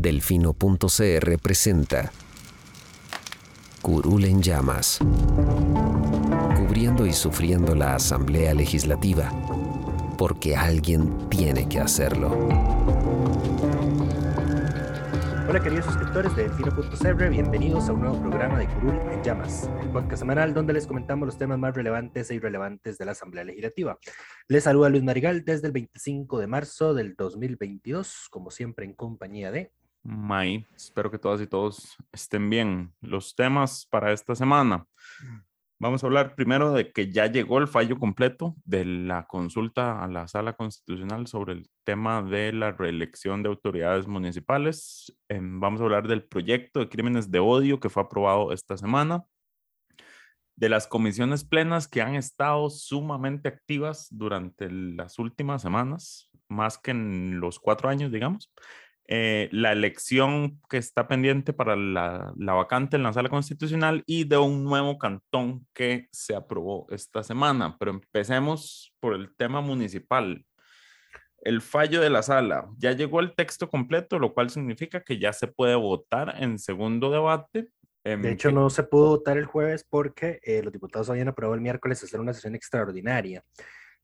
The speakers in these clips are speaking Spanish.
Delfino.cr presenta Curul en llamas. Cubriendo y sufriendo la Asamblea Legislativa. Porque alguien tiene que hacerlo. Hola queridos suscriptores de Delfino.cr, bienvenidos a un nuevo programa de Curul en Llamas, el podcast semanal donde les comentamos los temas más relevantes e irrelevantes de la Asamblea Legislativa. Les saluda Luis Marigal desde el 25 de marzo del 2022, como siempre en compañía de... May, espero que todas y todos estén bien. Los temas para esta semana. Vamos a hablar primero de que ya llegó el fallo completo de la consulta a la sala constitucional sobre el tema de la reelección de autoridades municipales. Em, vamos a hablar del proyecto de crímenes de odio que fue aprobado esta semana, de las comisiones plenas que han estado sumamente activas durante las últimas semanas, más que en los cuatro años, digamos. Eh, la elección que está pendiente para la, la, vacante en la sala constitucional y de un nuevo cantón que se aprobó esta semana. Pero empecemos por el tema municipal. El fallo de la sala. Ya llegó el texto completo, lo cual significa que ya se puede votar en segundo debate. De hecho, no se pudo votar el jueves porque eh, los diputados habían aprobado el miércoles hacer una sesión extraordinaria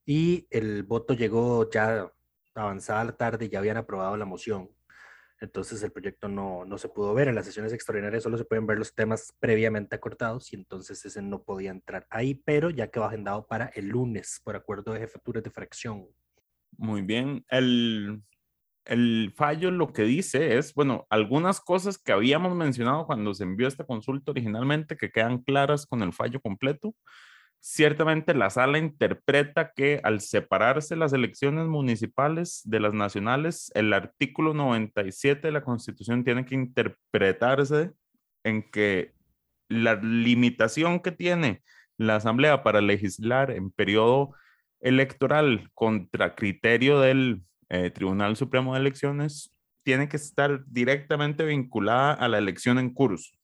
y el voto llegó ya avanzada la tarde y ya habían aprobado la moción. Entonces el proyecto no, no, se pudo ver. En las sesiones extraordinarias solo se pueden ver los temas previamente acortados y entonces ese no podía entrar ahí, pero ya quedó agendado para el lunes por acuerdo de jefaturas de fracción. Muy bien. El, el fallo lo que dice es, bueno, algunas cosas que habíamos mencionado cuando se envió esta consulta originalmente que quedan claras con el fallo completo. Ciertamente la sala interpreta que al separarse las elecciones municipales de las nacionales, el artículo 97 de la Constitución tiene que interpretarse en que la limitación que tiene la Asamblea para legislar en periodo electoral contra criterio del eh, Tribunal Supremo de Elecciones tiene que estar directamente vinculada a la elección en curso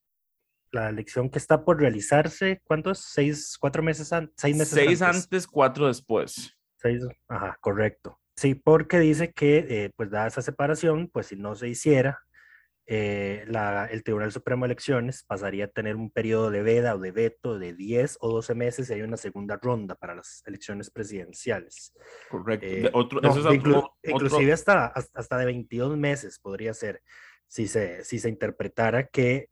la elección que está por realizarse, ¿cuántos? ¿Seis, cuatro meses antes? Seis meses Seis antes. cuatro después. Seis, ajá, correcto. Sí, porque dice que, eh, pues, dada esa separación, pues, si no se hiciera, eh, la, el Tribunal Supremo de Elecciones pasaría a tener un periodo de veda o de veto de 10 o 12 meses y hay una segunda ronda para las elecciones presidenciales. Correcto. Eh, otro, no, eso es inclu otro, inclusive hasta, hasta de 22 meses podría ser si se, si se interpretara que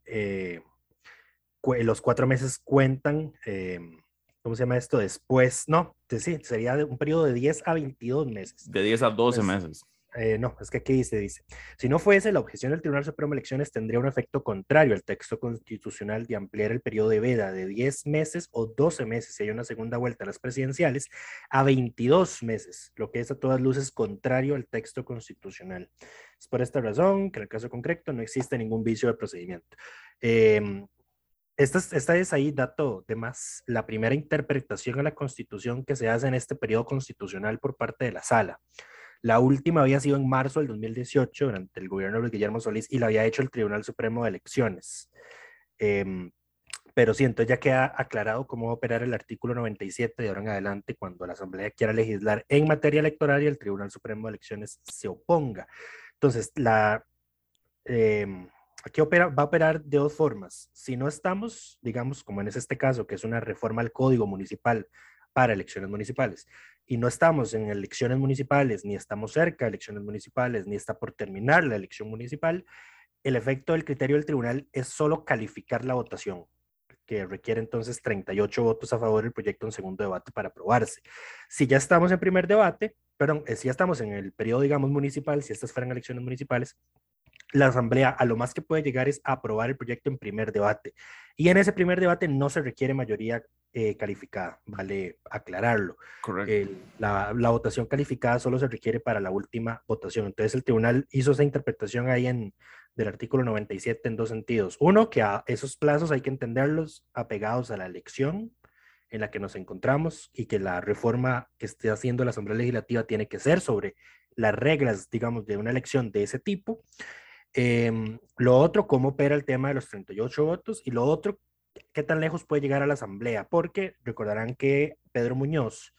los cuatro meses cuentan, eh, ¿cómo se llama esto? Después, no, sí, sería un periodo de 10 a 22 meses. De 10 a 12 Pues, meses. Eh, no, es que aquí dice, dice, si no fuese, la objeción del Tribunal Supremo de Elecciones tendría un efecto contrario al texto constitucional de ampliar el periodo de veda de 10 meses o 12 meses, si hay una segunda vuelta a las presidenciales, a 22 meses, lo que es a todas luces contrario al texto constitucional. Es por esta razón que en el caso concreto no existe ningún vicio de procedimiento. Eh, esta, esta, es ahí, dato de más, la primera interpretación a la Constitución que se hace en este periodo constitucional por parte de la Sala. La última había sido en marzo del 2018 durante el gobierno de Luis Guillermo Solís y la había hecho el Tribunal Supremo de Elecciones. Eh, pero sí, entonces ya queda aclarado cómo va a operar el artículo 97 de ahora en adelante cuando la Asamblea quiera legislar en materia electoral y el Tribunal Supremo de Elecciones se oponga. Entonces, la... Eh, aquí opera, va a operar de dos formas. Si no estamos, digamos, como en este caso, que es una reforma al código municipal para elecciones municipales, y no estamos en elecciones municipales, ni estamos cerca de elecciones municipales, ni está por terminar la elección municipal, el efecto del criterio del tribunal es solo calificar la votación, que requiere entonces 38 votos a favor del proyecto en segundo debate para aprobarse. Si ya estamos en primer debate, perdón, si ya estamos en el periodo, digamos, municipal, si estas fueran elecciones municipales, la Asamblea a lo más que puede llegar es a aprobar el proyecto en primer debate. Y en ese primer debate no se requiere mayoría eh, calificada, vale aclararlo. Correcto. La, votación calificada solo se requiere para la última votación. Entonces el tribunal hizo esa interpretación ahí en, del artículo 97 en dos sentidos. Uno, que a esos plazos hay que entenderlos apegados a la elección en la que nos encontramos y que la reforma que esté haciendo la Asamblea Legislativa tiene que ser sobre las reglas, digamos, de una elección de ese tipo. Em, lo otro, cómo opera el tema de los 38 votos. Y lo otro, qué tan lejos puede llegar a la Asamblea, porque recordarán que Pedro Muñoz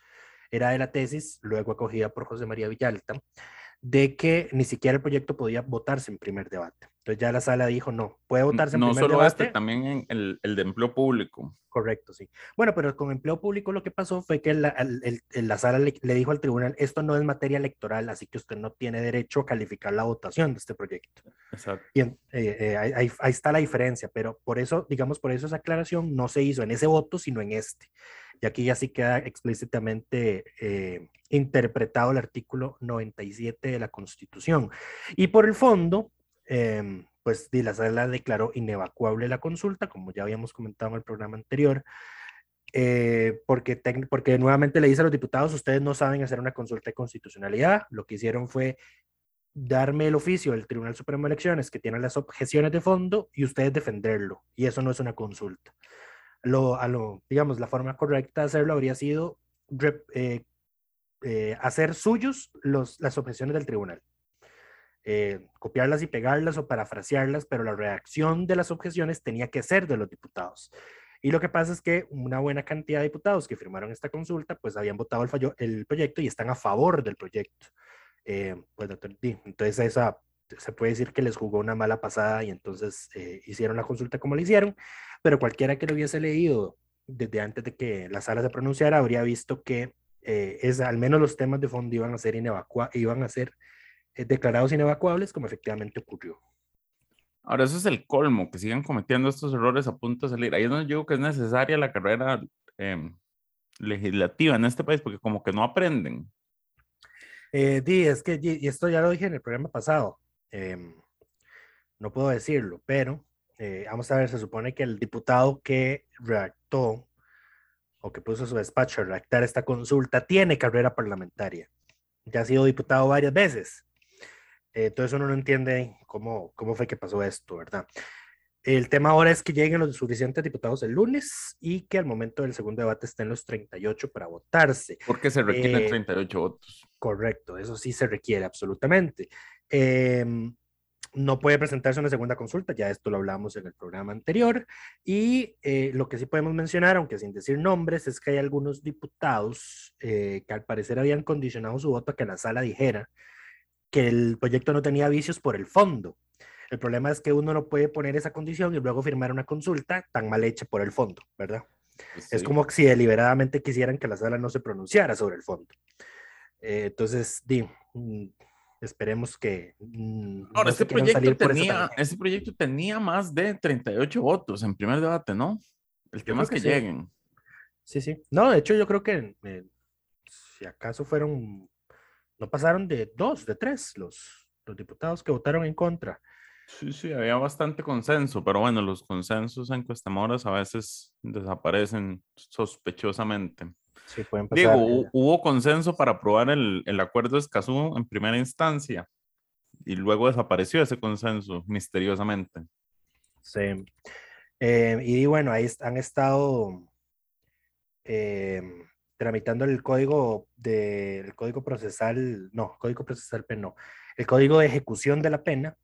era de la tesis, luego acogida por José María Villalta, de que ni siquiera el proyecto podía votarse en primer debate. Entonces ya la sala dijo, no, puede votarse en no primer solo debate. este, también en el, el de empleo público. Correcto, sí. Bueno, pero con empleo público lo que pasó fue que la, el- el- la sala le, le dijo al tribunal, esto no es materia electoral, así que usted no tiene derecho a calificar la votación de este proyecto. Exacto. Y eh, eh, ahí- ahí está la diferencia, pero por eso, digamos, por eso esa aclaración no se hizo en ese voto, sino en este. Y aquí ya sí queda explícitamente eh, interpretado el artículo 97 de la Constitución. Y por el fondo, em, pues la sala declaró inevacuable la consulta, como ya habíamos comentado en el programa anterior, eh, porque, porque nuevamente le dice a los diputados, ustedes no saben hacer una consulta de constitucionalidad, lo que hicieron fue darme el oficio del Tribunal Supremo de Elecciones que tiene las objeciones de fondo y ustedes defenderlo, y eso no es una consulta. Lo, a lo, digamos, la forma correcta de hacerlo habría sido eh, eh, hacer suyos los, las objeciones del tribunal eh, copiarlas y pegarlas o parafrasearlas, pero la redacción de las objeciones tenía que ser de los diputados. Y lo que pasa es que una buena cantidad de diputados que firmaron esta consulta, pues habían votado el, fallo, el proyecto y están a favor del proyecto. Pues, entonces esa se puede decir que les jugó una mala pasada y entonces hicieron la consulta como la hicieron, pero cualquiera que lo hubiese leído desde antes de que la sala se pronunciara habría visto que eh, es, al menos los temas de fondo iban a ser inevacua iban a ser eh, declarados inevacuables, como efectivamente ocurrió. Ahora, eso es el colmo, que sigan cometiendo estos errores a punto de salir. Ahí es donde yo digo que es necesaria la carrera em, legislativa en este país, porque como que no aprenden. Eh, di, es que, y esto ya lo dije en el programa pasado, em, no puedo decirlo, pero eh, vamos a ver, se supone que el diputado que redactó o que puso su despacho a redactar esta consulta tiene carrera parlamentaria. Ya ha sido diputado varias veces. Eh, entonces uno no entiende cómo, cómo fue que pasó esto, ¿verdad? El tema ahora es que lleguen los suficientes diputados el lunes y que al momento del segundo debate estén los 38 para votarse. Porque se requieren Eh, 38 votos. Correcto, eso sí se requiere absolutamente. Em, no puede presentarse una segunda consulta, ya esto lo hablamos en el programa anterior. Y eh, lo que sí podemos mencionar, aunque sin decir nombres, es que hay algunos diputados eh, que al parecer habían condicionado su voto a que la sala dijera que el proyecto no tenía vicios por el fondo. El problema es que uno no puede poner esa condición y luego firmar una consulta tan mal hecha por el fondo, ¿verdad? Pues Es como si deliberadamente quisieran que la sala no se pronunciara sobre el fondo. Eh, entonces, di, mm, esperemos que mm, Ahora, no este proyecto, tenía, este proyecto tenía más de 38 votos en primer debate, ¿no? El tema es que, que sí. lleguen. Sí, sí. No, de hecho, yo creo que eh, si acaso fueron, no pasaron de dos, de tres los, los diputados que votaron en contra. Sí, sí, había bastante consenso, pero bueno, los consensos en encuestadoras a veces desaparecen sospechosamente. Sí. Digo, hu- hubo consenso para aprobar el, el acuerdo de Escazú en primera instancia y luego desapareció ese consenso misteriosamente. Sí. Eh, y bueno, ahí han estado eh, tramitando el código de, el código procesal, no, código procesal penal, no, el código de ejecución de la pena,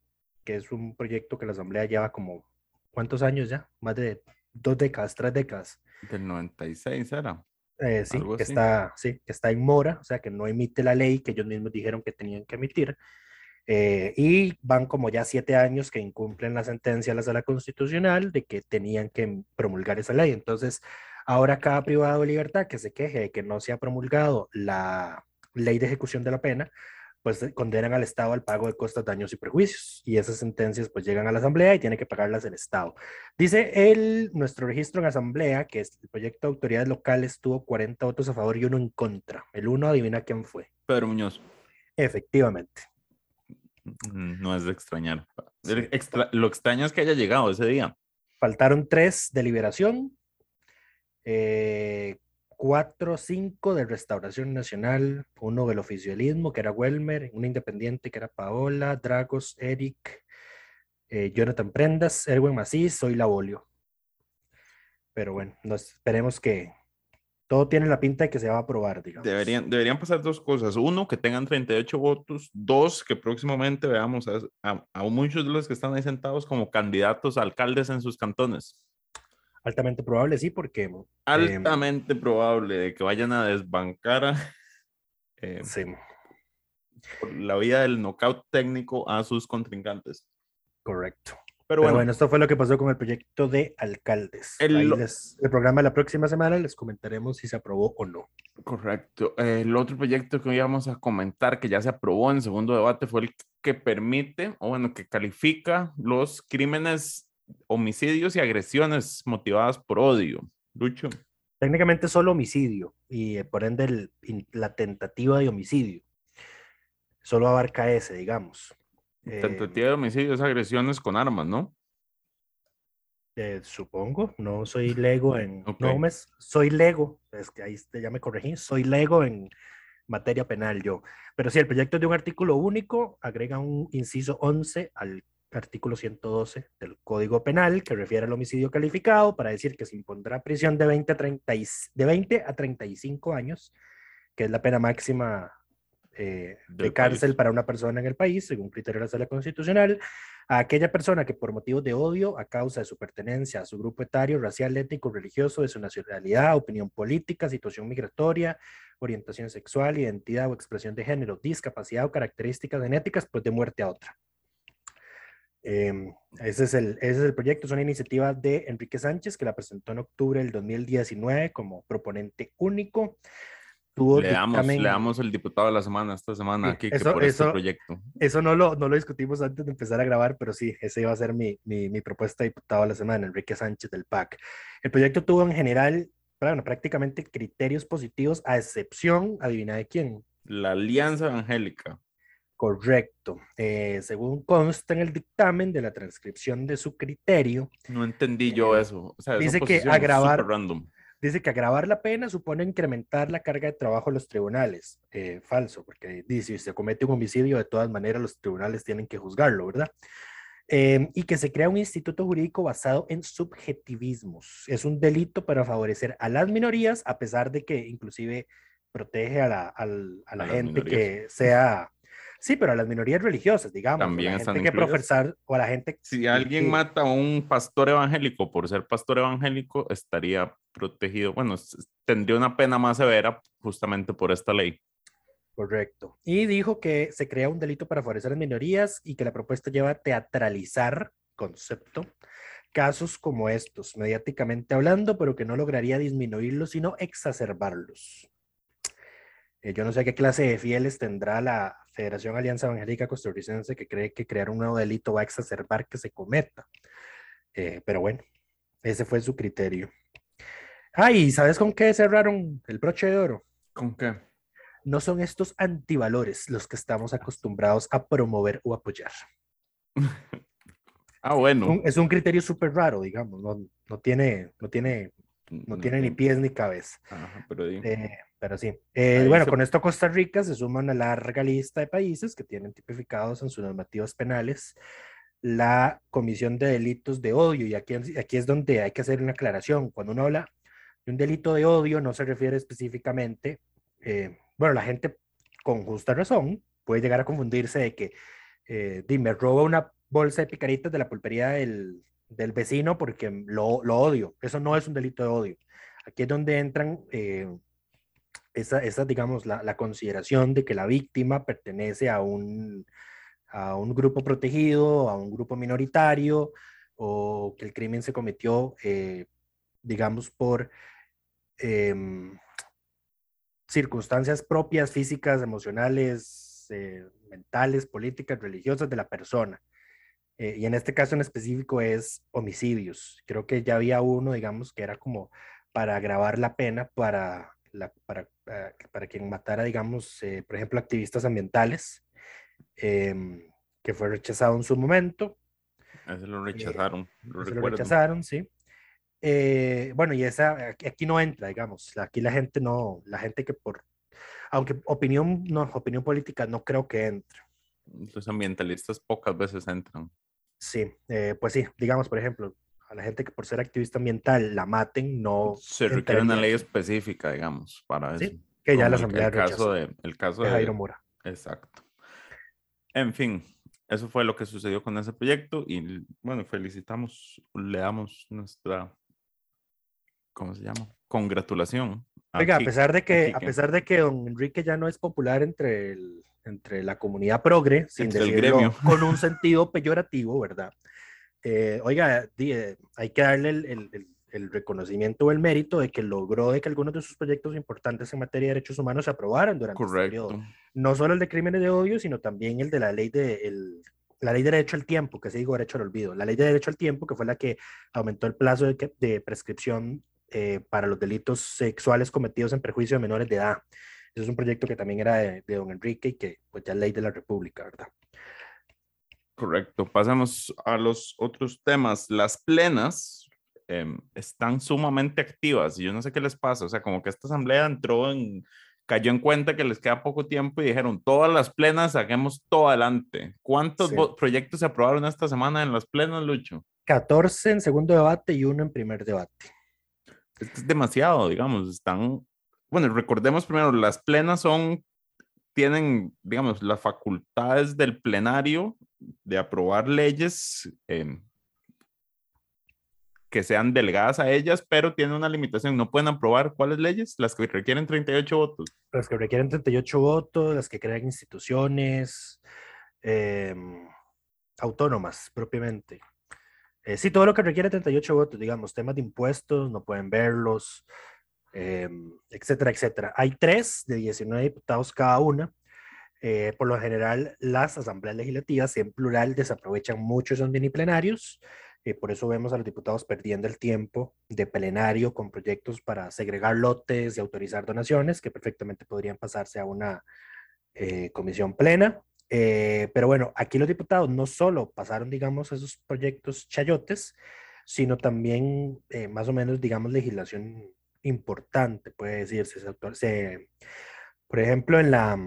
que es un proyecto que la Asamblea lleva como, ¿cuántos años ya? Más de dos décadas, tres décadas. Del 96 era. Eh, sí, que está, sí, que está en mora, o sea, que no emite la ley que ellos mismos dijeron que tenían que emitir. Eh, y van como ya siete años que incumplen la sentencia de la sala constitucional de que tenían que promulgar esa ley. Entonces, ahora cada privado de libertad que se queje de que no se ha promulgado la ley de ejecución de la pena, pues eh, condenan al Estado al pago de costas, daños y perjuicios. Y esas sentencias pues llegan a la Asamblea y tiene que pagarlas el Estado. Dice el, nuestro registro en Asamblea que es- el proyecto de autoridades locales tuvo 40 votos a favor y uno en contra. El uno, adivina quién fue. Pedro Muñoz. Efectivamente. Mm, No es de extrañar. Sí. El extra- lo extraño es que haya llegado ese día. Faltaron tres de liberación, eh, cuatro, cinco de Restauración Nacional, uno del oficialismo, que era Welmer, un independiente, que era Paola, Dragos, Eric, eh, Jonathan Prendas, Erwin Macís, soy la Bolio. Pero bueno, nos esperemos que todo tiene la pinta de que se va a aprobar, digamos. Deberían, deberían pasar dos cosas. Uno, que tengan 38 votos. Dos, que próximamente veamos a- a muchos de los que están ahí sentados como candidatos a alcaldes en sus cantones. Altamente probable, sí, porque em, Altamente probable de que vayan a desbancar a, eh, sí, por la vía del knockout técnico a sus contrincantes. correcto. Pero Pero bueno, bueno, esto fue lo que pasó con el proyecto de alcaldes. El les- el programa de la próxima semana les comentaremos si se aprobó o no. correcto. El otro proyecto que íbamos a comentar que ya se aprobó en segundo debate fue el que permite, o bueno, que califica los crímenes, homicidios y agresiones motivadas por odio. Lucho. Técnicamente solo homicidio y eh, por ende el- la tentativa de homicidio. Solo abarca ese, digamos. Eh, Tentativa de homicidio es agresiones con armas, ¿no? eh, supongo, no soy lego en... Ok. No, me, soy lego, es que ahí ya me corregí, soy lego en materia penal yo. Pero sí, el proyecto de un artículo único, agrega un inciso 11 al artículo 112 del Código Penal que refiere al homicidio calificado para decir que se impondrá prisión de 20 a, 30 y- de 20 a 35 años, que es la pena máxima eh, de cárcel país. para una persona en el país, según criterio de la Sala Constitucional, a aquella persona que por motivos de odio a causa de su pertenencia a su grupo etario, racial, étnico, religioso, de su nacionalidad, opinión política, situación migratoria, orientación sexual, identidad o expresión de género, discapacidad o características genéticas, pues de muerte a otra. Em, ese, es el, ese es el proyecto, es una iniciativa de Enrique Sánchez que la presentó en octubre del 2019 como proponente único. Tuvo Le damos, dictamen- le damos el diputado de la semana esta semana aquí que eso- por este eso- proyecto. eso no lo, no lo discutimos antes de empezar a grabar, pero sí, ese iba a ser mi, mi, mi propuesta de diputado de la semana, Enrique Sánchez del PAC. El proyecto tuvo en general, bueno, prácticamente criterios positivos, a excepción, adivina de quién. La Alianza Evangélica. Correcto. Eh, según consta en el dictamen de la transcripción de su criterio, No entendí yo Eh, eso. O sea, dice que agravar- dice que agravar la pena supone incrementar la carga de trabajo en los tribunales. Eh, falso, porque dice, si se comete un homicidio, de todas maneras los tribunales tienen que juzgarlo, ¿verdad? Eh, y que se crea un instituto jurídico basado en subjetivismos. Es un delito para favorecer a las minorías, a pesar de que inclusive protege a la, a A gente que sea... Sí, pero a las minorías religiosas, digamos. También la están gente que profesar, o a la gente... Si alguien que- mata a un pastor evangélico por ser pastor evangélico, estaría protegido. Bueno, tendría una pena más severa justamente por esta ley. Correcto. Y dijo que se crea un delito para favorecer a las minorías y que la propuesta lleva a teatralizar, concepto, casos como estos, mediáticamente hablando, pero que no lograría disminuirlos, sino exacerbarlos. Eh, yo no sé qué clase de fieles tendrá la Federación Alianza Evangélica Costarricense que cree que crear un nuevo delito va a exacerbar que se cometa. Eh, pero bueno, ese fue su criterio. Ah, y ¿sabes con qué cerraron el broche de oro? ¿Con qué? no son estos antivalores los que estamos acostumbrados a promover o apoyar. Ah, bueno. Un- es un criterio súper raro, digamos, no, no tiene, no tiene, no tiene ni pies ni cabeza. Ajá, pero. Eh, pero sí. Eh, bueno, se- con esto Costa Rica se suma una larga lista de países que tienen tipificados en sus normativas penales la comisión de delitos de odio. Y aquí, aquí es donde hay que hacer una aclaración. Cuando uno habla de un delito de odio, no se refiere específicamente, eh, bueno, la gente con justa razón puede llegar a confundirse de que eh, di, me roba una bolsa de picaritas de la pulpería del, del vecino porque lo, lo odio. Eso no es un delito de odio. Aquí es donde entran eh, esa, esa, digamos, la, la, consideración de que la víctima pertenece a un, a un grupo protegido, a un grupo minoritario, o que el crimen se cometió, eh, digamos, por eh, circunstancias propias, físicas, emocionales, eh, mentales, políticas, religiosas de la persona. Eh, y en este caso en específico es homicidios. Creo que ya había uno, digamos, que era como para agravar la pena para, la, para, para, para quien matara, digamos, eh, por ejemplo, activistas ambientales, eh, que fue rechazado en su momento. Ese lo rechazaron. Lo, lo rechazaron, sí. Eh, bueno, y esa aquí, aquí, no entra, digamos, aquí la gente no, la gente que por, aunque opinión, no, opinión política no creo que entre. Los ambientalistas pocas veces entran. Sí, eh, pues sí, digamos, por ejemplo, a la gente que por ser activista ambiental la maten, no... Se requiere una ley específica, digamos, para eso. Sí, que ya como la el- Asamblea el caso rechazó, de El caso de de Jairo Mora. Exacto. En fin, eso fue lo que sucedió con ese proyecto y bueno, felicitamos, le damos nuestra, ¿cómo se llama? Congratulación. Oiga, a Kik- pesar de que, a Quique. pesar de que don Enrique ya no es popular entre, el, entre la comunidad progre, sin Entre el decirlo gremio. con un sentido peyorativo, ¿verdad? Eh, oiga, eh, hay que darle el, el- el- reconocimiento o el mérito de que logró de que algunos de sus proyectos importantes en materia de derechos humanos se aprobaran durante este periodo. Correcto. No solo el de crímenes de odio, sino también el de la ley de el- la ley de derecho al tiempo, que se digo derecho al olvido. La ley de derecho al tiempo, que fue la que aumentó el plazo de, de prescripción eh, para los delitos sexuales cometidos en perjuicio de menores de edad. Ese es un proyecto que también era de, de don Enrique y que pues ya es ley de la República, ¿verdad? Correcto. Pasamos a los otros temas. Las plenas em, están sumamente activas y yo no sé qué les pasa. O sea, como que esta asamblea entró en, cayó en cuenta que les queda poco tiempo y dijeron, todas las plenas, saquemos todo adelante. ¿Cuántos Sí. proyectos se aprobaron esta semana en las plenas, Lucho? 14 en segundo debate y uno en primer debate. Es que es demasiado, digamos, están, bueno, recordemos primero, las plenas son, tienen, digamos, las facultades del plenario de aprobar leyes em, que sean delegadas a ellas, pero tienen una limitación, no pueden aprobar cuáles leyes, las que requieren 38 votos. Las que requieren 38 votos, las que crean instituciones em, autónomas propiamente. Eh, sí, todo lo que requiere 38 votos, digamos, temas de impuestos, no pueden verlos, em, etcétera, etcétera. Hay tres de 19 diputados cada una. Eh, por lo general, las asambleas legislativas en plural desaprovechan mucho esos mini plenarios. eh, por eso vemos a los diputados perdiendo el tiempo de plenario con proyectos para segregar lotes y autorizar donaciones que perfectamente podrían pasarse a una eh, comisión plena. Eh, pero bueno, aquí los diputados no solo pasaron, digamos, esos proyectos chayotes, sino también eh, más o menos, digamos, legislación importante, puede decirse. Se se- por ejemplo, en la,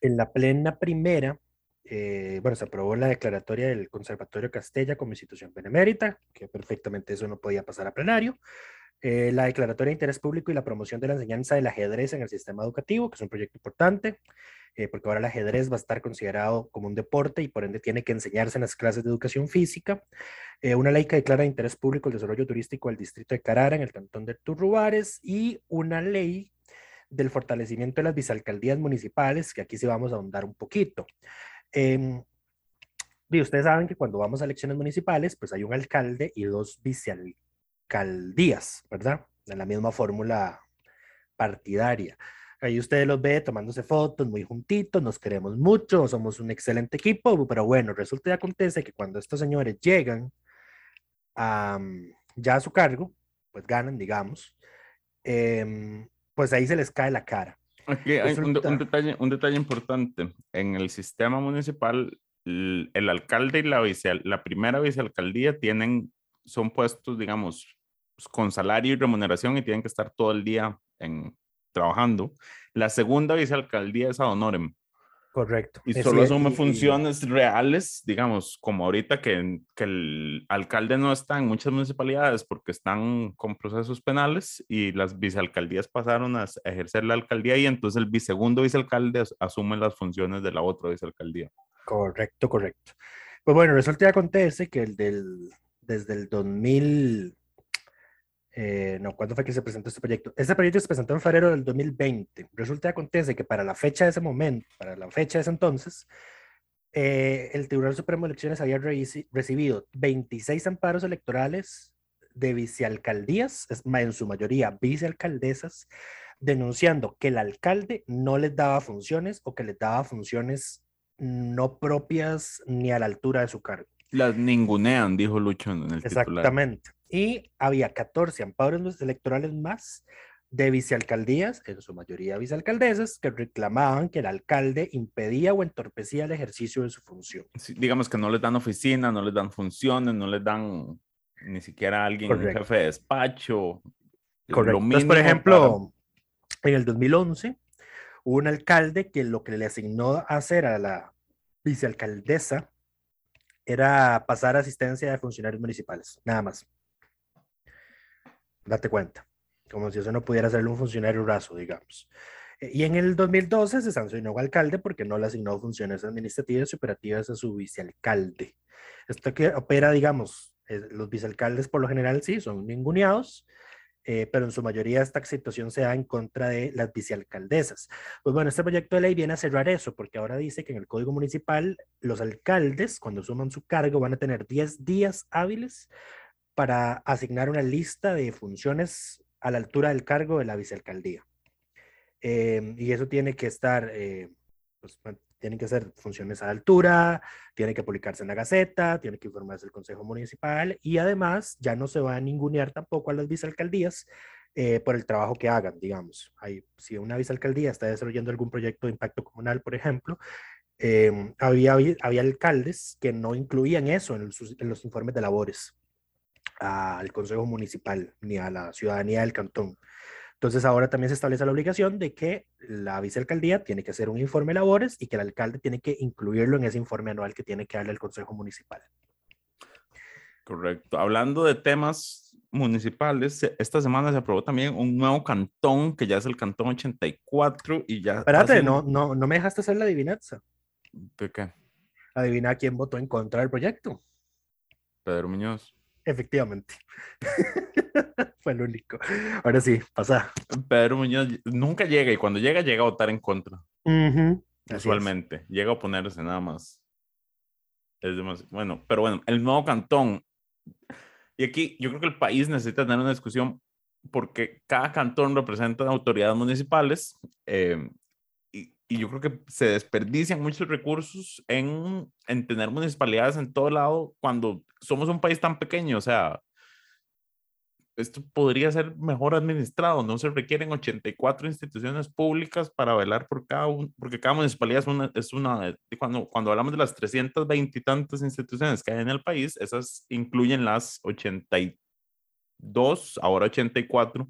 en la plena primera, eh, bueno, se aprobó la declaratoria del Conservatorio Castella como institución benemérita, que perfectamente eso no podía pasar a plenario. Eh, la declaratoria de interés público y la promoción de la enseñanza del ajedrez en el sistema educativo, que es un proyecto importante, eh, porque ahora el ajedrez va a estar considerado como un deporte y por ende tiene que enseñarse en las clases de educación física. Eh, una ley que declara de interés público el desarrollo turístico del distrito de Carara en el cantón de Turrubares y una ley del fortalecimiento de las vicealcaldías municipales, que aquí sí vamos a ahondar un poquito. Em, y ustedes saben que cuando vamos a elecciones municipales, pues hay un alcalde y dos vicealcaldías, ¿verdad? En la misma fórmula partidaria. Ahí ustedes los ve tomándose fotos muy juntitos, nos queremos mucho, somos un excelente equipo, pero bueno, resulta y acontece que cuando estos señores llegan a, ya a su cargo, pues ganan, digamos, em, pues ahí se les cae la cara. Aquí hay un, de- un detalle, un detalle importante. En el sistema municipal, el, el alcalde y la, vice, la primera vicealcaldía tienen, son puestos, digamos, pues, con salario y remuneración y tienen que estar todo el día en, trabajando. La segunda vicealcaldía es ad honorem Correcto. y solo sí, asume y- y- funciones reales, digamos, como ahorita que, que el alcalde no está en muchas municipalidades porque están con procesos penales y las vicealcaldías pasaron a ejercer la alcaldía y entonces el segundo vicealcalde as- asume las funciones de la otra vicealcaldía. Correcto, correcto. Pues bueno, resulta y acontece que el del, desde el 2000, eh, no, ¿cuándo fue que se presentó este proyecto? Este proyecto se presentó en febrero del 2020. Resulta y acontece que para la fecha de ese momento, para la fecha de ese entonces, eh, el Tribunal Supremo de Elecciones había reci- recibido 26 amparos electorales de vicealcaldías, en su mayoría vicealcaldesas, denunciando que el alcalde no les daba funciones o que les daba funciones no propias ni a la altura de su cargo. Las ningunean, dijo Lucho en el titular. Y había 14 amparos electorales más de vicealcaldías, en su mayoría vicealcaldesas, que reclamaban que el alcalde impedía o entorpecía el ejercicio de su función. Sí, digamos que no les dan oficina, no les dan funciones, no les dan ni siquiera a alguien, un jefe de despacho. Correcto. Entonces, por ejemplo, en el 2011 hubo un alcalde que lo que le asignó a hacer a la vicealcaldesa era pasar asistencia de funcionarios municipales, nada más. Date cuenta, como si eso no pudiera ser un funcionario raso, digamos. Eh, Y en el 2012 se sancionó al alcalde porque no le asignó funciones administrativas y operativas a su vicealcalde. Esto que opera, digamos, los vicealcaldes por lo general sí son ninguneados, eh, pero en su mayoría esta situación se da en contra de las vicealcaldesas. Pues bueno, este proyecto de ley viene a cerrar eso, porque ahora dice que en el Código Municipal los alcaldes, cuando suman su cargo, van a tener 10 días hábiles para asignar una lista de funciones a la altura del cargo de la vicealcaldía. Eh, y eso tiene que estar, eh, pues, tienen que ser funciones a la altura, tiene que publicarse en la Gaceta, tiene que informarse el Consejo Municipal y además ya no se va a ningunear tampoco a las vicealcaldías eh, por el trabajo que hagan, digamos. Hay, si una vicealcaldía está desarrollando algún proyecto de impacto comunal, por ejemplo, eh, había, había alcaldes que no incluían eso en los informes de labores al Consejo Municipal ni a la ciudadanía del cantón. Entonces ahora también se establece la obligación de que la vicealcaldía tiene que hacer un informe de labores y que el alcalde tiene que incluirlo en ese informe anual que tiene que darle al Consejo Municipal. Correcto. Hablando de temas municipales, esta semana se aprobó también un nuevo cantón, que ya es el cantón 84 y ya... Espérate, hace no, un- no, no me dejaste hacer la adivinanza. ¿De qué? Adivina quién votó en contra del proyecto. Pedro Muñoz. Efectivamente. Fue el único. Ahora sí, pasa. Pedro Muñoz nunca llega y cuando llega, llega a votar en contra, así es. usualmente. Llega a oponerse nada más. Es demasiado. Bueno, pero bueno, el nuevo cantón. Y aquí yo creo que el país necesita tener una discusión porque cada cantón representa autoridades municipales eh, y, yo creo que se desperdician muchos recursos en, en tener municipalidades en todo lado cuando somos un país tan pequeño. O sea, esto podría ser mejor administrado. No se requieren 84 instituciones públicas para velar por cada uno, porque cada municipalidad es una, es una cuando, cuando hablamos de las 320 y tantas instituciones que hay en el país, esas incluyen las 82, ahora 84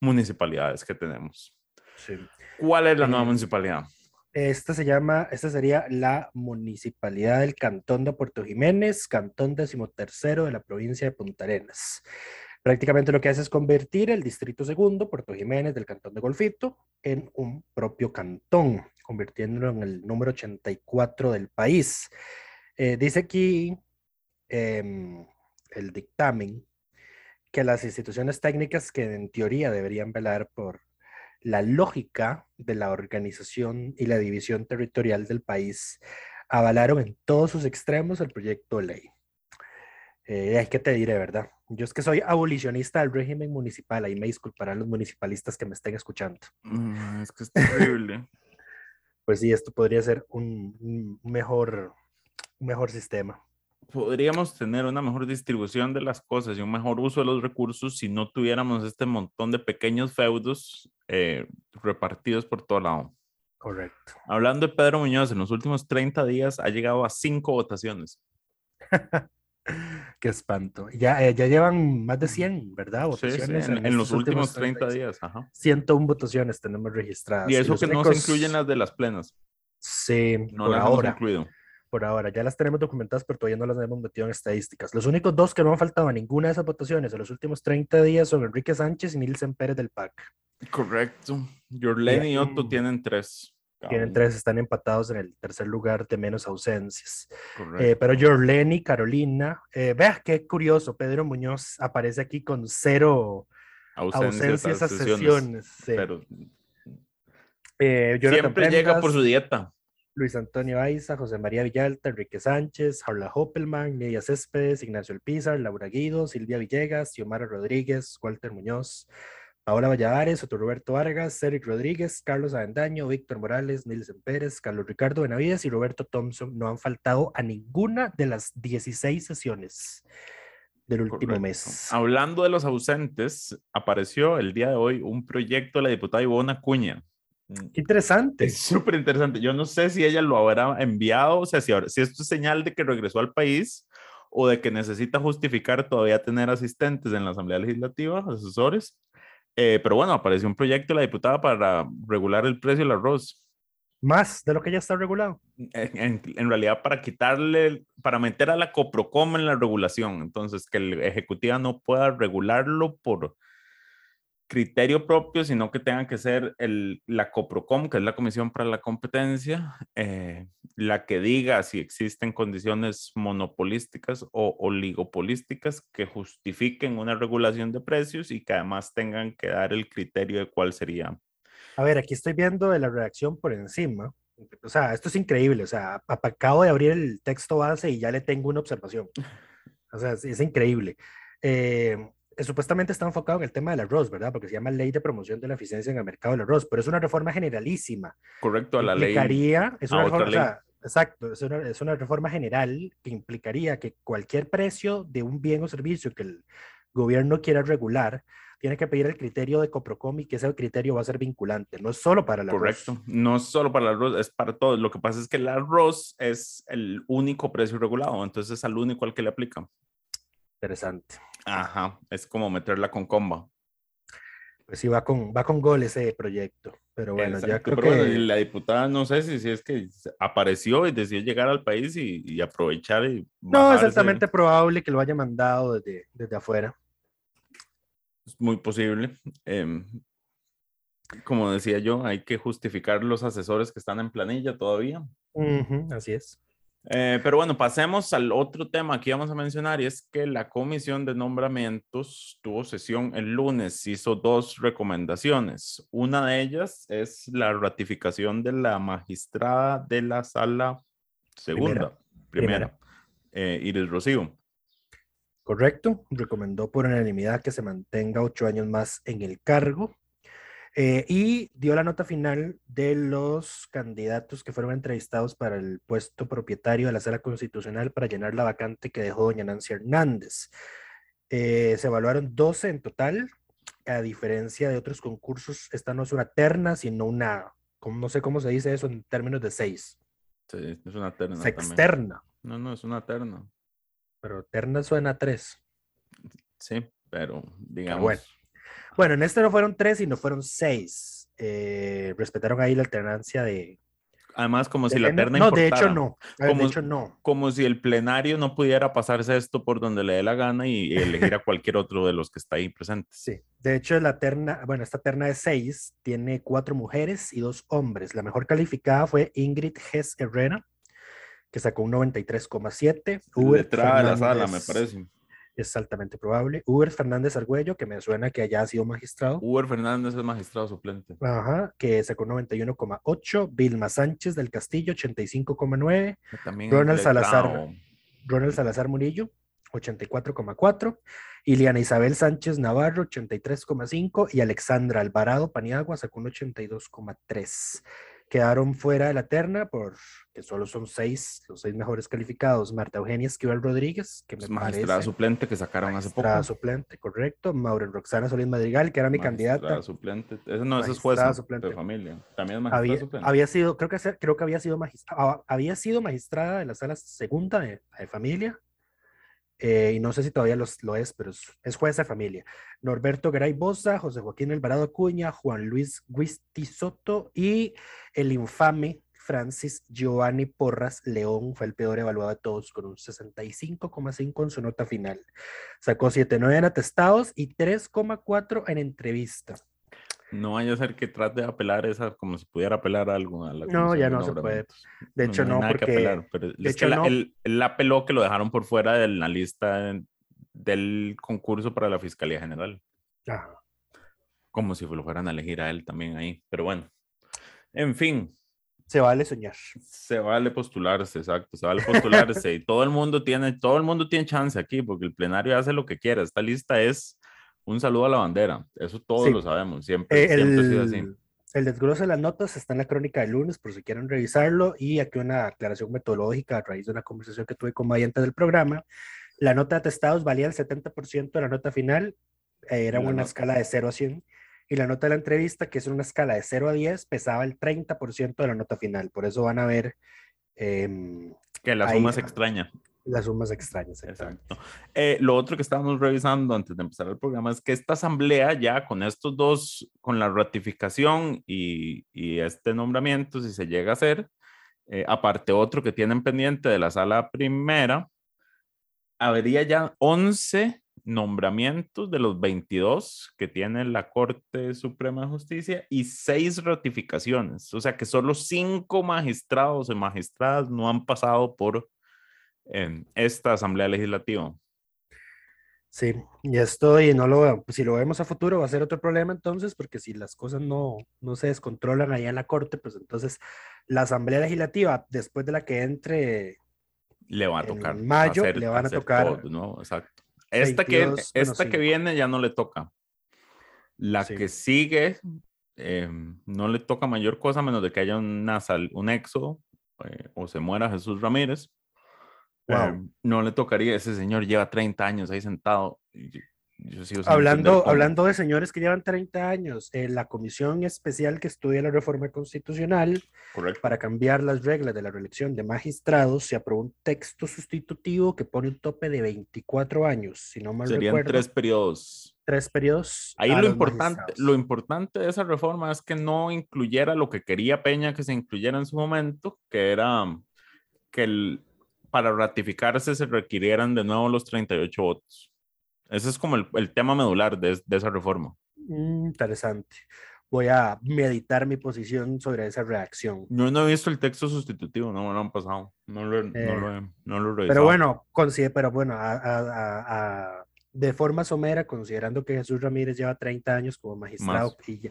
municipalidades que tenemos. Sí. ¿Cuál es la nueva Eh, municipalidad? Esta se llama, esta sería la Municipalidad del Cantón de Puerto Jiménez, Cantón decimotercero de la provincia de Punta Arenas. Prácticamente lo que hace es convertir el Distrito Segundo, Puerto Jiménez, del Cantón de Golfito, en un propio cantón, convirtiéndolo en el número 84 del país. Eh, dice aquí em, el dictamen que las instituciones técnicas que en teoría deberían velar por la lógica de la organización y la división territorial del país avalaron en todos sus extremos el proyecto de ley. Eh, ay, ¿Qué te diré, verdad? Yo es que soy abolicionista del régimen municipal, ahí me disculparán los municipalistas que me estén escuchando. Mm, Es que es terrible. Pues sí, esto podría ser un, un mejor, un mejor sistema. Podríamos tener una mejor distribución de las cosas y un mejor uso de los recursos si no tuviéramos este montón de pequeños feudos eh, repartidos por todo lado. Correcto. Hablando de Pedro Muñoz, en los últimos 30 días ha llegado a cinco votaciones. Qué espanto. Ya, eh, ya llevan más de 100, ¿verdad? Sí, sí, Votaciones en, en los últimos 30 días. días. Ajá. 101 votaciones tenemos registradas. Y eso los que no únicos- se incluyen las de las plenas. Sí, No por las hemos ahora. incluido. Por ahora, ya las tenemos documentadas, pero todavía no las hemos metido en estadísticas. Los únicos dos que no han faltado a ninguna de esas votaciones en los últimos 30 días son Enrique Sánchez y Nielsen Pérez del PAC. Correcto. Jorlen y Otto Mm. tienen tres. Tienen tres, están empatados en el tercer lugar de menos ausencias. Eh, pero Jorlen y Carolina, eh, vea qué curioso, Pedro Muñoz aparece aquí con cero ausencias a sesiones. sí. Pero Eh, siempre llega por su dieta. Luis Antonio Aiza, José María Villalta, Enrique Sánchez, Harla Hoppelman, Nidia Céspedes, Ignacio Elpizar, Laura Guido, Silvia Villegas, Xiomara Rodríguez, Walter Muñoz, Paola Valladares, Otto Roberto Vargas, Eric Rodríguez, Carlos Avendaño, Víctor Morales, Nilsen Pérez, Carlos Ricardo Benavides y Roberto Thompson no han faltado a ninguna de las 16 sesiones del último Correcto. mes. Hablando de los ausentes, apareció el día de hoy un proyecto de la diputada Ivona Cuña. Mm, Qué interesante. Es súper interesante. Yo no sé si ella lo habrá enviado, o sea, si, ahora- si esto es señal de que regresó al país o de que necesita justificar todavía tener asistentes en la Asamblea Legislativa, asesores. Eh, pero bueno, apareció un proyecto de la diputada para regular el precio del arroz. Más de lo que ya está regulado. En, en- en realidad, para quitarle, para meter a la Coprocom en la regulación. Entonces, que el Ejecutiva no pueda regularlo por criterio propio, sino que tenga que ser el, la Coprocom, que es la Comisión para la Competencia, eh, la que diga si existen condiciones monopolísticas o oligopolísticas que justifiquen una regulación de precios y que además tengan que dar el criterio de cuál sería. A ver, aquí estoy viendo de la redacción por encima. O sea, esto es increíble. O sea, acabo de abrir el texto base y ya le tengo una observación. O sea, es, es increíble. Eh, supuestamente está enfocado en el tema del arroz, ¿verdad? Porque se llama Ley de Promoción de la Eficiencia en el Mercado del Arroz, pero es una reforma generalísima. Correcto a la ley. Implicaría, es a una reforma, o ley. sea, exacto, es una, es una reforma general que implicaría que cualquier precio de un bien o servicio que el gobierno quiera regular, tiene que pedir el criterio de Coprocom y que ese criterio va a ser vinculante, no es solo para el arroz. Correcto. No es solo para el arroz, es para todo. Lo que pasa es que el arroz es el único precio regulado, entonces es al único al que le aplica. Interesante. Ajá, es como meterla con comba. Pues sí, va con, va con gol ese proyecto. Pero bueno, ya creo pero bueno, que... y la diputada no sé si, si es que apareció y decidió llegar al país y, y aprovechar y No, es altamente probable que lo haya mandado desde, desde afuera. Es muy posible. Em, como decía yo, hay que justificar los asesores que están en planilla todavía. Así es. Eh, pero bueno, pasemos al otro tema que íbamos a mencionar y es que la comisión de nombramientos tuvo sesión el lunes, hizo dos recomendaciones. Una de ellas es la ratificación de la magistrada de la sala segunda, primera, Primera. eh, Iris Rocío. Correcto. Recomendó por unanimidad que se mantenga ocho años más en el cargo. Eh, y dio la nota final de los candidatos que fueron entrevistados para el puesto propietario de la sala constitucional para llenar la vacante que dejó doña Nancy Hernández. Eh, se evaluaron 12 en total. A diferencia de otros concursos, esta no es una terna, sino una, como- no sé cómo se dice eso en términos de seis. Sí, es una terna. También. externa, No, no, es una terna. pero terna suena a tres. Sí, pero digamos. bueno. Bueno, en este no fueron tres, sino fueron seis. Eh, respetaron ahí la alternancia de... Además, como si de la género. terna No, de hecho importara. no. Ver, Como- de hecho no. como si el plenario no pudiera pasarse esto por donde le dé la gana y elegir a cualquier otro de los que está ahí presentes. Sí. De hecho, la terna, bueno, esta terna de seis tiene cuatro mujeres y dos hombres. La mejor calificada fue Ingrid Hess Herrera, que sacó un 93,7. Hubert Letrada de la sala, me parece. Es altamente probable. Hubert Fernández Argüello, que me suena que haya sido magistrado. Uber Fernández es magistrado suplente. Ajá, que sacó 91,8. Vilma Sánchez del Castillo, 85,9. que También Ronald Salazar. Ronald Salazar Murillo, 84,4. Iliana Isabel Sánchez Navarro, 83,5. Y Alexandra Alvarado Paniagua sacó un 82,3. Quedaron fuera de la terna por que solo son seis, los seis mejores calificados. Marta Eugenia Esquivel Rodríguez, que me magistrada parece suplente que sacaron hace poco. magistrada suplente, correcto. Maureen Roxana Solís Madrigal, que era mi Magistrada candidata. suplente. Ese no, ese es jueza suplente. de familia. También es magistrada Había, suplente. había sido, creo que, creo que había sido magistrada, había sido magistrada de la sala segunda de, de familia. Eh, y no sé si todavía los- lo es, pero es, es jueza de familia. Norberto Garay Boza, José Joaquín Alvarado Acuña, Juan Luis Guisti Soto y el infame Francis Giovanni Porras León fue el peor evaluado de todos con un 65,5 en su nota final. Sacó 7,9 en atestados y 3,4 en entrevista. No vaya a ser que trate de apelar esa como si pudiera apelar algo a la No, ya de no se puede. De hecho, no, porque apelar, pero es hecho, la- no. él, él apeló que lo dejaron por fuera de la lista de- del concurso para la Fiscalía General. Ajá. Como si lo fueran a elegir a él también ahí. Pero bueno, en fin, se vale soñar. se vale postularse, exacto, se vale postularse y todo el mundo tiene, todo el mundo tiene chance aquí porque el plenario hace lo que quiera. Esta lista es un saludo a la bandera, eso todos Sí. lo sabemos, siempre, Eh, siempre ha sido así. el, desglose de las notas está en la crónica del lunes por si quieren revisarlo y aquí una aclaración metodológica a raíz de una conversación que tuve con Maya antes del programa. La nota de atestados valía el 70% de la nota final, eh, era la una nota- escala de 0 a 100 y la nota de la entrevista, que es una escala de 0 a 10, pesaba el 30% de la nota final. Por eso van a ver, em, Que la ahí suma está. extraña. Las sumas extrañas. Exacto. Eh, lo otro que estábamos revisando antes de empezar el programa es que esta asamblea ya con estos dos, con la ratificación y, y este nombramiento, si se llega a hacer, eh, aparte otro que tienen pendiente de la sala primera, habría ya 11 nombramientos de los 22 que tiene la Corte Suprema de Justicia y 6 ratificaciones. O sea que solo 5 magistrados y magistradas no han pasado por en esta Asamblea Legislativa. Sí, y esto, y no lo pues si lo vemos a futuro va a ser otro problema entonces, porque si las cosas no, no se descontrolan allá en la Corte, pues entonces la Asamblea Legislativa, después de la que entre le va a tocar. En mayo le van a tocar. Todo, ¿no? Exacto. Esta, que, esta que viene ya no le toca. La que sigue eh, no le toca mayor cosa menos de que haya una sal, un éxodo eh, o se muera Jesús Ramírez. Eh, no le tocaría, ese señor lleva 30 años ahí sentado. hablando, hablando de señores que llevan 30 años, en la comisión especial que estudia la reforma constitucional para cambiar las reglas de la reelección de magistrados, se aprobó un texto sustitutivo que pone un tope de 24 años, si no mal Serían tres periodos. Tres periodos. Ahí lo importante, lo importante de esa reforma es que no incluyera lo que quería Peña que se incluyera en su momento, que era que el, para ratificarse se requirieran de nuevo los 38 votos. Ese es como el, el tema medular de, de esa reforma. Mm, interesante. Voy a meditar mi posición sobre esa reacción. Yo no he visto el texto sustitutivo, no me lo han pasado. No lo, no Eh, lo, he, no lo he revisado. Pero bueno, consider- pero bueno a- a- a- de forma somera, considerando que Jesús Ramírez lleva 30 años como magistrado, y ya-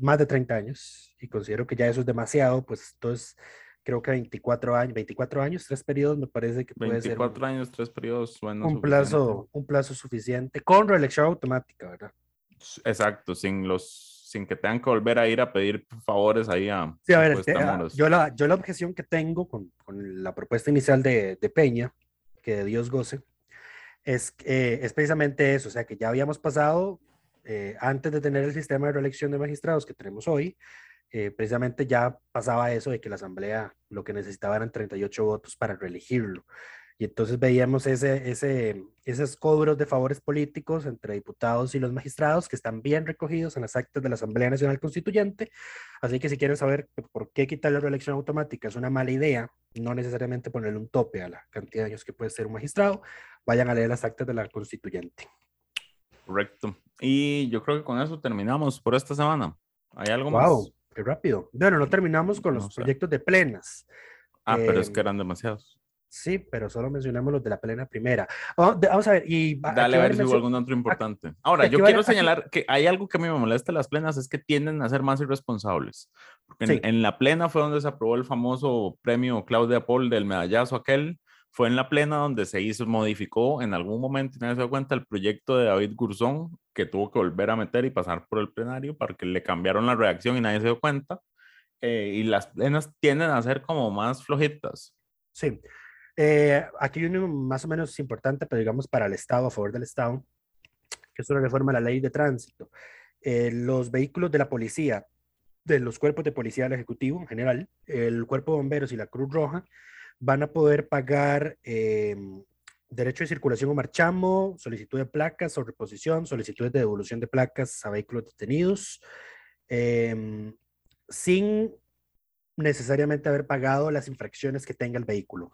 más de 30 años, y considero que ya eso es demasiado, pues entonces creo que 24 años, 24 años, tres periodos, me parece que puede ser 24 años, tres periodos, suena un suficiente. plazo, un plazo suficiente, con reelección automática, ¿verdad? Exacto, sin los sin que tengan que volver a ir a pedir favores ahí a Sí, a ver, el Cuesta te- ah, yo, la, yo la objeción que tengo con, con la propuesta inicial de, de Peña, que de Dios goce, es, eh, es precisamente eso, o sea, que ya habíamos pasado, eh, antes de tener el sistema de reelección de magistrados que tenemos hoy, eh, precisamente ya pasaba eso de que la Asamblea lo que necesitaba eran 38 votos para reelegirlo. Y entonces veíamos ese, ese, esos cobros de favores políticos entre diputados y los magistrados que están bien recogidos en las actas de la Asamblea Nacional Constituyente. Así que si quieren saber por qué quitar la reelección automática es una mala idea, no necesariamente ponerle un tope a la cantidad de años que puede ser un magistrado, vayan a leer las actas de la Constituyente. Correcto. Y yo creo que con eso terminamos por esta semana. ¿Hay algo más? ¡Qué rápido! Bueno, no terminamos con los No sé. proyectos de plenas. Ah, pero es que eran demasiados. Sí, pero solo mencionamos los de la plena primera. Vamos, de- vamos a ver, y Dale aquí a ver si hubo algún otro importante. Ahora, aquí yo quiero aquí- señalar que hay algo que a mí me molesta de las plenas, es que tienden a ser más irresponsables. Porque en, Sí. en la plena fue donde se aprobó el famoso premio Claudia Paul del medallazo aquel. Fue en la plena donde se hizo, modificó en algún momento, nadie se dio cuenta, el proyecto de David Gurzón, que tuvo que volver a meter y pasar por el plenario para que le cambiaron la reacción y nadie se dio cuenta. Eh, y las plenas tienden a ser como más flojitas. Sí. Eh, aquí hay uno más o menos importante, pero digamos para el Estado, a favor del Estado, que es una reforma a la ley de tránsito. Eh, los vehículos de la policía, de los cuerpos de policía del Ejecutivo en general, el Cuerpo de Bomberos y la Cruz Roja van a poder pagar eh, derecho de circulación o marchamo, solicitud de placas o reposición, solicitudes de devolución de placas a vehículos detenidos, em, sin necesariamente haber pagado las infracciones que tenga el vehículo.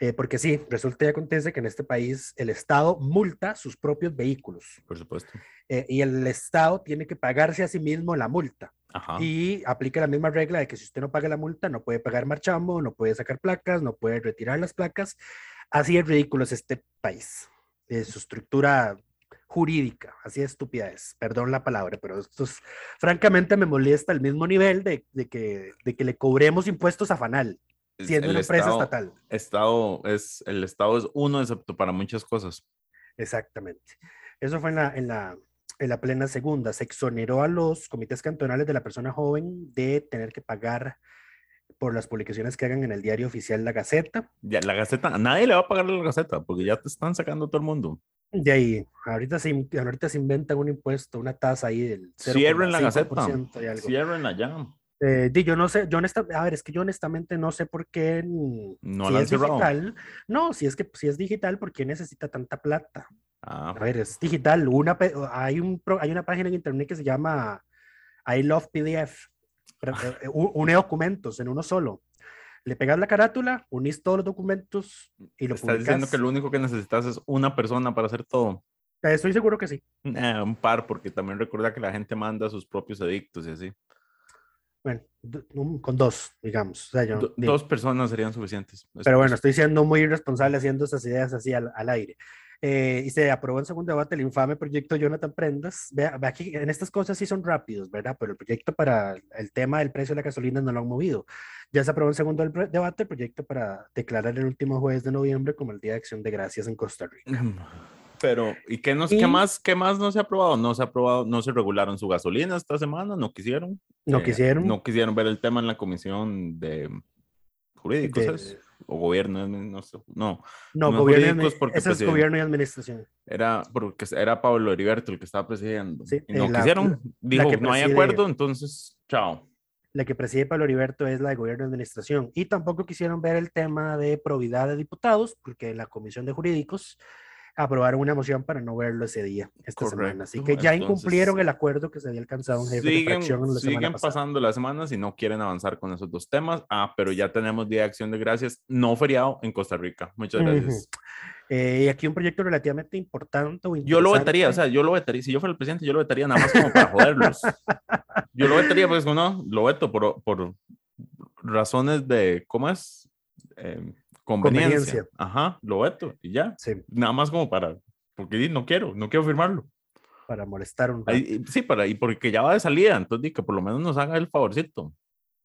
Eh, porque sí, resulta y acontece que en este país el Estado multa sus propios vehículos Por supuesto. eh, y el Estado tiene que pagarse a sí mismo la multa Ajá. y aplica la misma regla de que si usted no paga la multa no puede pagar marchamo, no puede sacar placas, no puede retirar las placas. Así es ridículo es este país, eh, su estructura jurídica, así de estúpida es, perdón la palabra, pero esto es, francamente me molesta al mismo nivel de, de que, de que le cobremos impuestos a Fanal, Es- siendo el una empresa Estado- estatal. Estado es, el Estado es uno, excepto para muchas cosas. Exactamente. Eso fue en la, en la, en la plena segunda. Se exoneró a los comités cantonales de la persona joven de tener que pagar por las publicaciones que hagan en el diario oficial La Gaceta. Ya, la Gaceta, a nadie le va a pagar la Gaceta porque ya te están sacando todo el mundo. De ahí, ahorita se, ahorita se inventan un impuesto, una tasa ahí del Cierren la 0,5% Gaceta. y algo. Eh, yo no sé, yo honesta- a ver, es que yo honestamente no sé por qué, No si es digital, no, si es que si es digital, ¿por qué necesita tanta plata? Ah, A ver, es digital, una, hay, un, pro- hay una página en internet que se llama I Love PDF, pero, eh, une documentos en uno solo. Le pegas la carátula, unís todos los documentos y lo estás diciendo que lo único que necesitas es una persona para hacer todo. Estoy seguro que sí. Eh, un par, porque también recuerda que la gente manda sus propios edictos y así. Bueno, un- con dos, digamos. O sea, yo- Do- dos personas serían suficientes. Es- Pero bueno, es- estoy siendo muy irresponsable haciendo esas ideas así al, al aire. Eh, y se aprobó en segundo debate el infame proyecto Jonathan Prendas. Vea, vea aquí, en estas cosas sí son rápidos, ¿verdad? Pero el proyecto para el tema del precio de la gasolina no lo han movido. Ya se aprobó en segundo el debate el proyecto para declarar el último jueves de noviembre como el Día de Acción de Gracias en Costa Rica. Pero, ¿y qué, nos, Y- qué, más, qué más no se ha aprobado? No se ha aprobado, no se regularon su gasolina esta semana, no quisieron. No Eh, quisieron. No quisieron ver el tema en la comisión de jurídicos, de-. O gobierno, no sé, no. no, no gobierno porque ese es gobierno y administración. Era porque era Pablo Heriberto el que estaba presidiendo. Sí, y no la- quisieron, dijo, que no hay preside- acuerdo, entonces, chao. La que preside Pablo Heriberto es la de gobierno y administración. Y tampoco quisieron ver el tema de probidad de diputados, porque en la comisión de jurídicos aprobaron una moción para no verlo ese día, esta semana. Así que Correcto, ya entonces- incumplieron el acuerdo que se había alcanzado en jefe de Siguen, fracción la semana siguen pasada. pasando las semanas y no quieren avanzar con esos dos temas. Ah, pero ya tenemos Día de Acción de Gracias, no feriado en Costa Rica. Muchas gracias. Eh, y aquí un proyecto relativamente importante. o Yo lo vetaría, o sea, yo lo vetaría. Si yo fuera el presidente, yo lo vetaría nada más como para joderlos. Yo lo vetaría, pues no, lo veto por, por razones de, ¿cómo es? Eh, conveniencia. Conveniencia. Ajá, lo veto y ya. Sí, Nada más como para, porque no quiero, no quiero firmarlo. para molestar un rato. Ahí- sí, para, y porque ya va de salida, entonces di, que por lo menos nos haga el favorcito.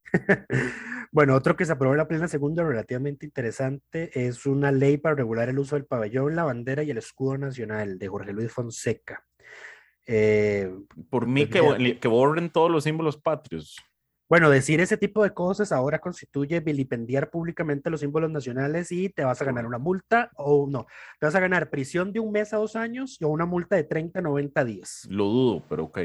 Bueno, otro que se aprobó en la plena segunda, relativamente interesante, es una ley para regular el uso del pabellón, la bandera y el escudo nacional de Jorge Luis Fonseca. Eh, Por mí, Pues que, bo- que borren todos los símbolos patrios. Bueno, decir ese tipo de cosas ahora constituye vilipendiar públicamente los símbolos nacionales y te vas a ganar una multa o no, te vas a ganar prisión de un mes a dos años o una multa de 30 a 90 días. Lo dudo, pero ok.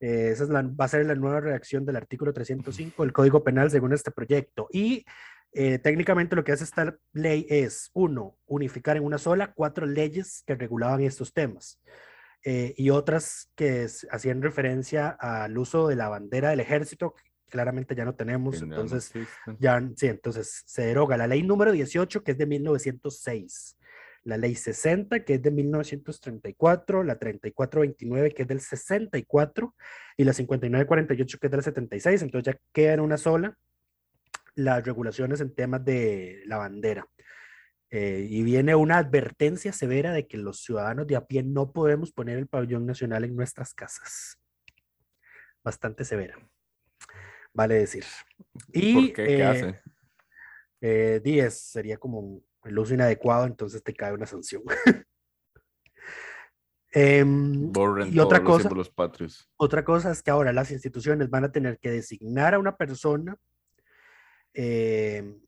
Eh, esa es la, va a ser la nueva redacción del artículo 305 del Código Penal según este proyecto. Y eh, técnicamente lo que hace esta ley es, uno, unificar en una sola cuatro leyes que regulaban estos temas. eh, y otras que s- hacían referencia al uso de la bandera del ejército, claramente ya no tenemos, no entonces existen. ya, sí, entonces se deroga la ley número 18, que es de 1906, la ley 60, que es de 1934, la 3429, que es del 64, y la 5948, que es del 76, entonces ya queda en una sola las regulaciones en temas de la bandera. Eh, y viene una advertencia severa de que los ciudadanos de a pie no podemos poner el pabellón nacional en nuestras casas. Bastante severa, vale decir. Y, ¿Por qué? ¿Qué eh, hace? eh, 10 sería como el uso inadecuado, entonces te cae una sanción. Em, Borren y otra los cosa- símbolos patrios. otra cosa es que ahora las instituciones van a tener que designar a una persona em,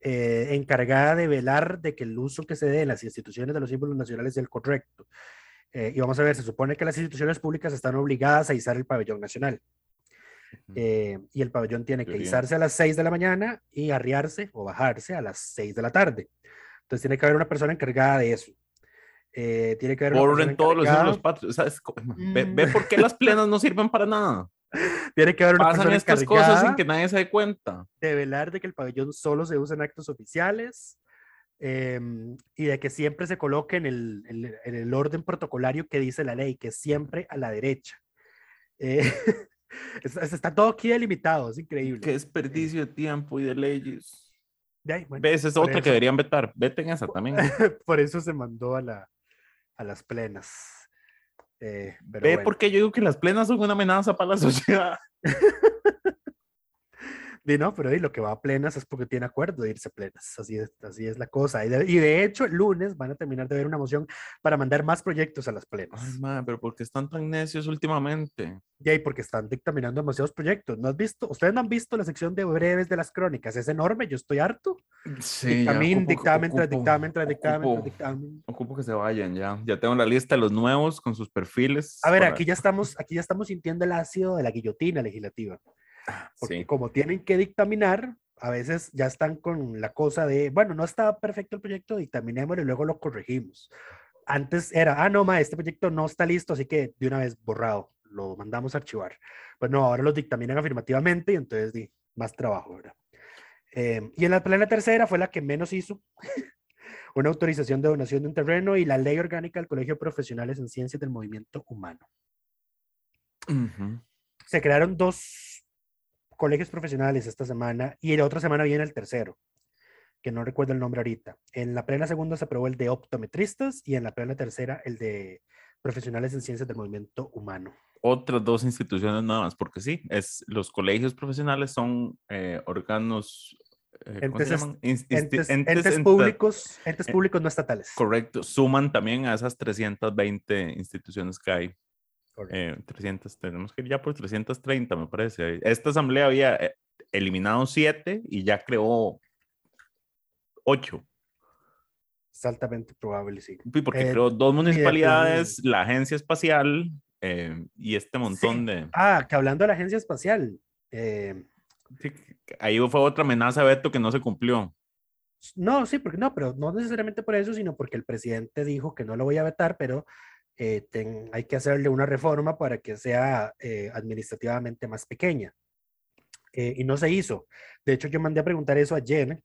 eh, encargada de velar de que el uso que se dé en las instituciones de los símbolos nacionales sea el correcto. Eh, y vamos a ver, se supone que las instituciones públicas están obligadas a izar el pabellón nacional. Eh, y el pabellón tiene que Teoría. izarse a las 6 de la mañana y arriarse o bajarse a las 6 de la tarde. Entonces tiene que haber una persona encargada de eso. Eh, tiene que haber una persona Borren todos los encargada- patrios. O sea, es co- ve, Mm. ve por qué las plenas no sirven para nada. Tiene que haber una Pasan persona estas cosas sin encargada que nadie se dé cuenta. de velar de que el pabellón solo se usa en actos oficiales em, y de que siempre se coloque en el, en el- en el orden protocolario que dice la ley, que es siempre a la derecha. Eh, es- es- está todo aquí delimitado, es increíble. Qué desperdicio de tiempo y de leyes. De ahí, bueno, ¿Ves? Es otra que eso- deberían vetar. Veten esa también. por eso se mandó a, la, a las plenas. Eh, pero Ve bueno. por qué yo digo que las plenas son una amenaza para la sociedad. Di no, pero di, lo que va a plenas es porque tiene acuerdo de irse a plenas. Así es, así es la cosa. Y de, y de hecho, el lunes van a terminar de ver una moción para mandar más proyectos a las plenas. Ay, ma, pero ¿por qué están tan necios últimamente? Y ahí porque están dictaminando demasiados proyectos. ¿No has visto? ¿Ustedes no han visto la sección de breves de las crónicas? Es enorme, yo estoy harto. Sí, ya dictamen, ocupo- dictamen, tras ocupo- dictamen, tras dictamen, tras ocupo- dictamen. Ocupo que se vayan ya. Ya tengo la lista de los nuevos con sus perfiles. A ver, para- aquí ya estamos, aquí ya estamos sintiendo el ácido de la guillotina legislativa. Porque Sí. como tienen que dictaminar, a veces ya están con la cosa de, bueno, no está perfecto el proyecto, dictaminémoslo y luego lo corregimos. Antes era, ah, no, ma, este proyecto no está listo, así que de una vez borrado, lo mandamos a archivar. Pues no, ahora lo dictaminan afirmativamente y entonces di, más trabajo, ¿verdad? Eh, y en la plena tercera fue la que menos hizo, una autorización de donación de un terreno y la ley orgánica del Colegio de Profesionales en Ciencias del Movimiento Humano Ujú. se crearon dos colegios profesionales esta semana y la otra semana viene el tercero, que no recuerdo el nombre ahorita. En la plena segunda se aprobó el de optometristas y en la plena tercera el de profesionales en ciencias del movimiento humano. Otras dos instituciones nuevas, porque sí, es, los colegios profesionales son eh, órganos. eh, ¿cómo se Entes Entes, entes públicos, entes eh, públicos no estatales. Correcto, suman también a esas 320 instituciones que hay. Eh, 300, tenemos que ir ya por 330, me parece. Esta asamblea había eh, eliminado 7 y ya creó 8. Es altamente probable, sí. Porque Eh, creó dos municipalidades, la agencia espacial eh, y este montón Sí. de... Ah, que hablando de la agencia espacial, eh, sí, ahí fue otra amenaza de veto que no se cumplió. No, sí, porque no, pero no necesariamente por eso, sino porque el presidente dijo que no lo voy a vetar, pero eh, ten- hay que hacerle una reforma para que sea eh, administrativamente más pequeña. Eh, y no se hizo. De hecho, yo mandé a preguntar eso ayer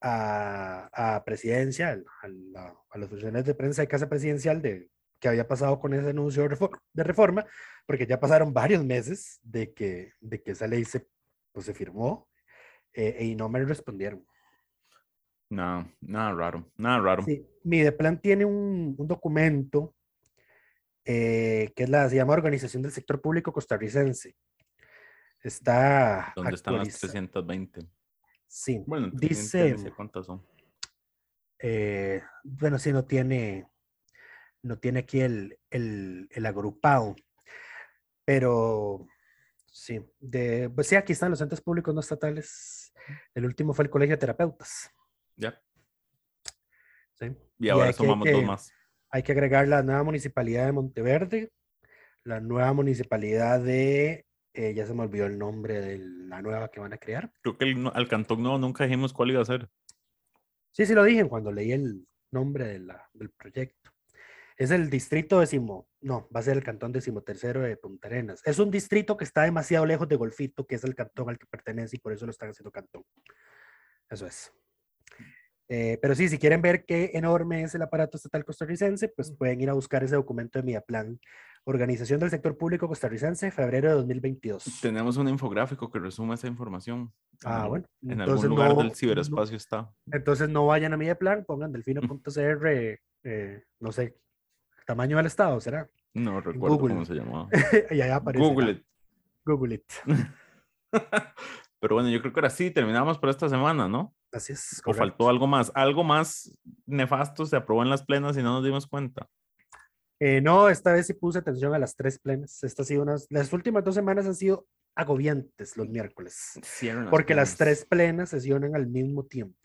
a, a presidencia, a, la- a los funcionarios de prensa de casa presidencial de qué había pasado con ese anuncio de reforma, porque ya pasaron varios meses de que, de que esa ley se, pues, se firmó eh, y no me respondieron. No, nada raro, nada raro. Sí, Mideplan tiene un, un documento eh, que es la, se llama Organización del Sector Público Costarricense. Está ¿Dónde están las actualiza- 320? Sí, Bueno, dice, cuántas son. eh, bueno, sí, no tiene, no tiene aquí el, el, el agrupado, pero sí, de, pues sí, aquí están los entes públicos no estatales. El último fue el Colegio de Terapeutas. Ya. ¿sí? Y ahora sumamos que- dos más. Hay que agregar la nueva municipalidad de Monteverde, la nueva municipalidad de, eh, ya se me olvidó el nombre de la nueva que van a crear. Creo que el no- al cantón nuevo nunca dijimos cuál iba a ser. Sí, sí lo dije cuando leí el nombre de la- del proyecto. Es el distrito décimo, no, va a ser el cantón decimotercero de Punta Arenas. Es un distrito que está demasiado lejos de Golfito, que es el cantón al que pertenece y por eso lo están haciendo cantón. Eso es. Eh, pero sí, si quieren ver qué enorme es el aparato estatal costarricense, pues pueden ir a buscar ese documento de Midaplan, Organización del Sector Público Costarricense, febrero de 2022. Tenemos un infográfico que resume esa información. Ah, En- bueno. En entonces algún lugar no- del ciberespacio está. Entonces no vayan a Midaplan, pongan delfino.cr, eh, no sé, tamaño del estado, ¿será? No recuerdo Google. cómo se llamaba. y allá aparece. Google it. Google it. Pero bueno, yo creo que ahora sí terminamos por esta semana, ¿no? Así es. O correcto. faltó algo más. Algo más nefasto se aprobó en las plenas y no nos dimos cuenta. Eh, no, esta vez sí puse atención a las tres plenas. Estas han sido unas, las últimas dos semanas han sido agobiantes los miércoles, las porque las plenas. tres plenas sesionan al mismo tiempo.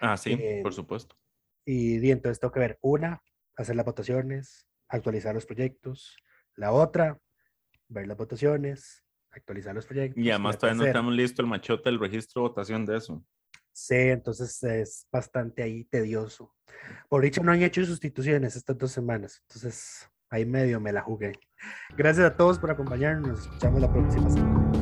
Ah, sí, eh, por supuesto. Y, di, entonces tengo que ver una, hacer las votaciones, actualizar los proyectos. La otra, ver las votaciones, actualizar los proyectos. Y además todavía no tenemos listo el machote del registro de votación de eso. Sí, entonces es bastante ahí tedioso. Por dicho, no han hecho sustituciones estas dos semanas. Entonces, ahí medio me la jugué. Gracias a todos por acompañarnos. Nos escuchamos la próxima semana.